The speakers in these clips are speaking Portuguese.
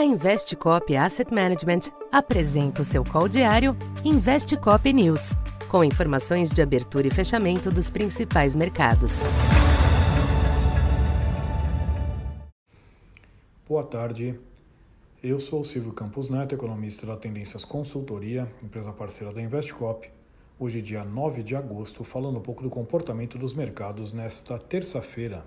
A Investcop Asset Management apresenta o seu call diário Investcop News, com informações de abertura e fechamento dos principais mercados. Boa tarde. Eu sou Silvio Campos Neto, economista da Tendências Consultoria, empresa parceira da Investcop. Hoje, dia 9 de agosto, falando um pouco do comportamento dos mercados nesta terça-feira,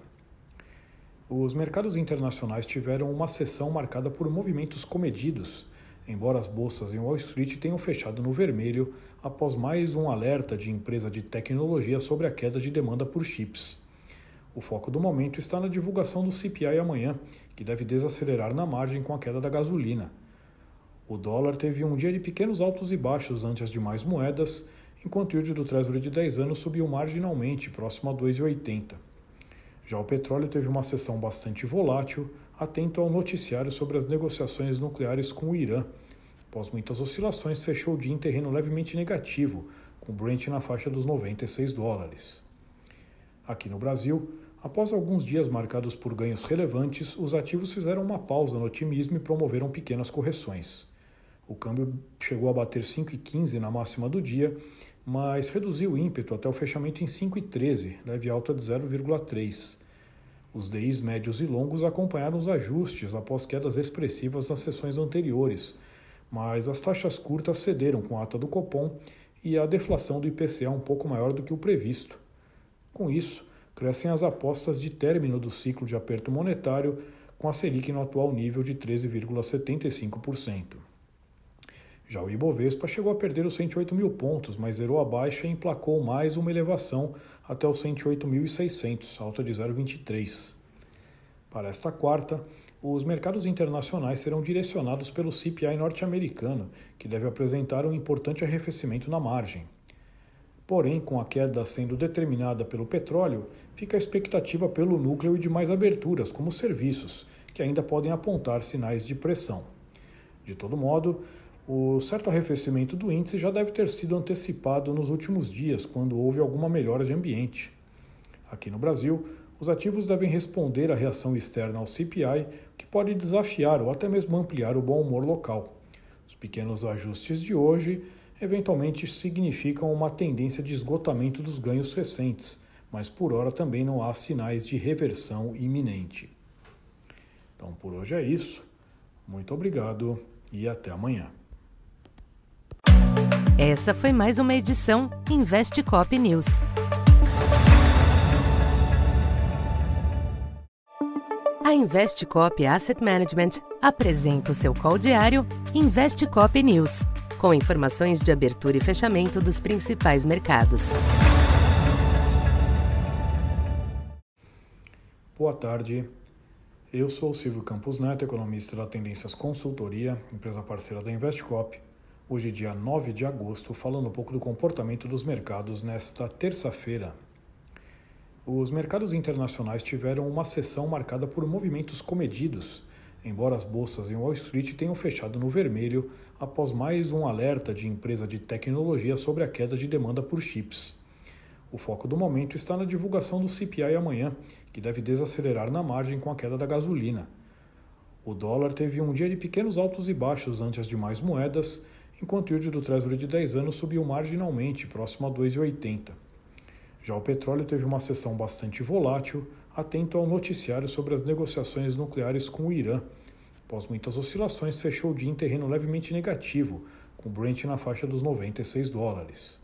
os mercados internacionais tiveram uma sessão marcada por movimentos comedidos, embora as bolsas em Wall Street tenham fechado no vermelho após mais um alerta de empresa de tecnologia sobre a queda de demanda por chips. O foco do momento está na divulgação do CPI amanhã, que deve desacelerar na margem com a queda da gasolina. O dólar teve um dia de pequenos altos e baixos ante as demais moedas, enquanto o yield do Treasury de 10 anos subiu marginalmente, próximo a 2,80. Já o petróleo teve uma sessão bastante volátil, atento ao noticiário sobre as negociações nucleares com o Irã. Após muitas oscilações, fechou o dia em terreno levemente negativo, com o Brent na faixa dos 96 dólares. Aqui no Brasil, após alguns dias marcados por ganhos relevantes, os ativos fizeram uma pausa no otimismo e promoveram pequenas correções. O câmbio chegou a bater 5,15 na máxima do dia, mas reduziu o ímpeto até o fechamento em 5,13, leve alta de 0,3. Os DIs médios e longos acompanharam os ajustes após quedas expressivas nas sessões anteriores, mas as taxas curtas cederam com a ata do Copom e a deflação do IPCA um pouco maior do que o previsto. Com isso, crescem as apostas de término do ciclo de aperto monetário, com a Selic no atual nível de 13,75%. Já o Ibovespa chegou a perder os 108 mil pontos, mas zerou a baixa e emplacou mais uma elevação até os 108.600, alta de 0,23. Para esta quarta, os mercados internacionais serão direcionados pelo CPI norte-americano, que deve apresentar um importante arrefecimento na margem. Porém, com a queda sendo determinada pelo petróleo, fica a expectativa pelo núcleo e de mais aberturas, como serviços, que ainda podem apontar sinais de pressão. De todo modo, o certo arrefecimento do índice já deve ter sido antecipado nos últimos dias, quando houve alguma melhora de ambiente. Aqui no Brasil, os ativos devem responder à reação externa ao CPI, que pode desafiar ou até mesmo ampliar o bom humor local. Os pequenos ajustes de hoje eventualmente significam uma tendência de esgotamento dos ganhos recentes, mas por hora também não há sinais de reversão iminente. Então por hoje é isso. Muito obrigado e até amanhã. Essa foi mais uma edição Investe Cop News. A Investe Cop Asset Management apresenta o seu call diário Investe Cop News, com informações de abertura e fechamento dos principais mercados. Boa tarde. Eu sou Silvio Campos Neto, economista da Tendências Consultoria, empresa parceira da Investcop Hoje, dia 9 de agosto, falando um pouco do comportamento dos mercados nesta terça-feira. Os mercados internacionais tiveram uma sessão marcada por movimentos comedidos, embora as bolsas em Wall Street tenham fechado no vermelho após mais um alerta de empresa de tecnologia sobre a queda de demanda por chips. O foco do momento está na divulgação do CPI amanhã, que deve desacelerar na margem com a queda da gasolina. O dólar teve um dia de pequenos altos e baixos ante as demais moedas enquanto o yield do Treasury de 10 anos subiu marginalmente, próximo a 2,80. Já o petróleo teve uma sessão bastante volátil, atento ao noticiário sobre as negociações nucleares com o Irã. Após muitas oscilações, fechou o dia em terreno levemente negativo, com Brent na faixa dos 96 dólares.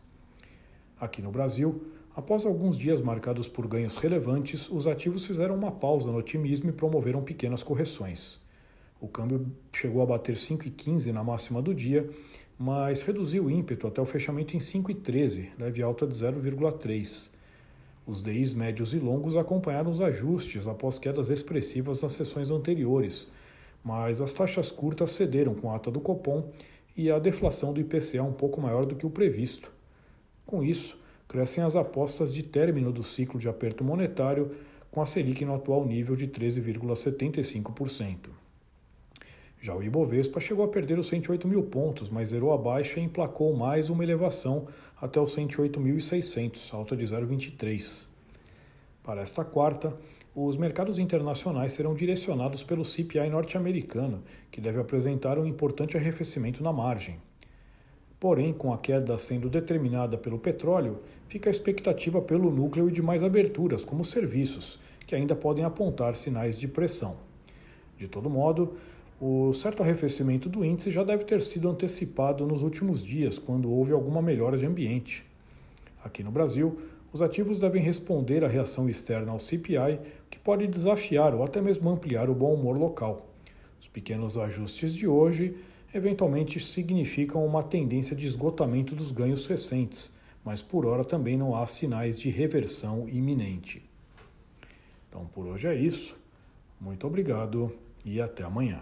Aqui no Brasil, após alguns dias marcados por ganhos relevantes, os ativos fizeram uma pausa no otimismo e promoveram pequenas correções. O câmbio chegou a bater 5,15 na máxima do dia, mas reduziu o ímpeto até o fechamento em 5,13, leve alta de 0,3. Os DIs médios e longos acompanharam os ajustes após quedas expressivas nas sessões anteriores, mas as taxas curtas cederam com a ata do Copom e a deflação do IPCA um pouco maior do que o previsto. Com isso, crescem as apostas de término do ciclo de aperto monetário, com a Selic no atual nível de 13,75%. Já o Ibovespa chegou a perder os 108 mil pontos, mas zerou a baixa e emplacou mais uma elevação até os 108.600, alta de 0,23. Para esta quarta, os mercados internacionais serão direcionados pelo CPI norte-americano, que deve apresentar um importante arrefecimento na margem. Porém, com a queda sendo determinada pelo petróleo, fica a expectativa pelo núcleo e de mais aberturas, como serviços, que ainda podem apontar sinais de pressão. De todo modo, o certo arrefecimento do índice já deve ter sido antecipado nos últimos dias, quando houve alguma melhora de ambiente. Aqui no Brasil, os ativos devem responder à reação externa ao CPI, que pode desafiar ou até mesmo ampliar o bom humor local. Os pequenos ajustes de hoje eventualmente significam uma tendência de esgotamento dos ganhos recentes, mas por hora também não há sinais de reversão iminente. Então por hoje é isso. Muito obrigado e até amanhã.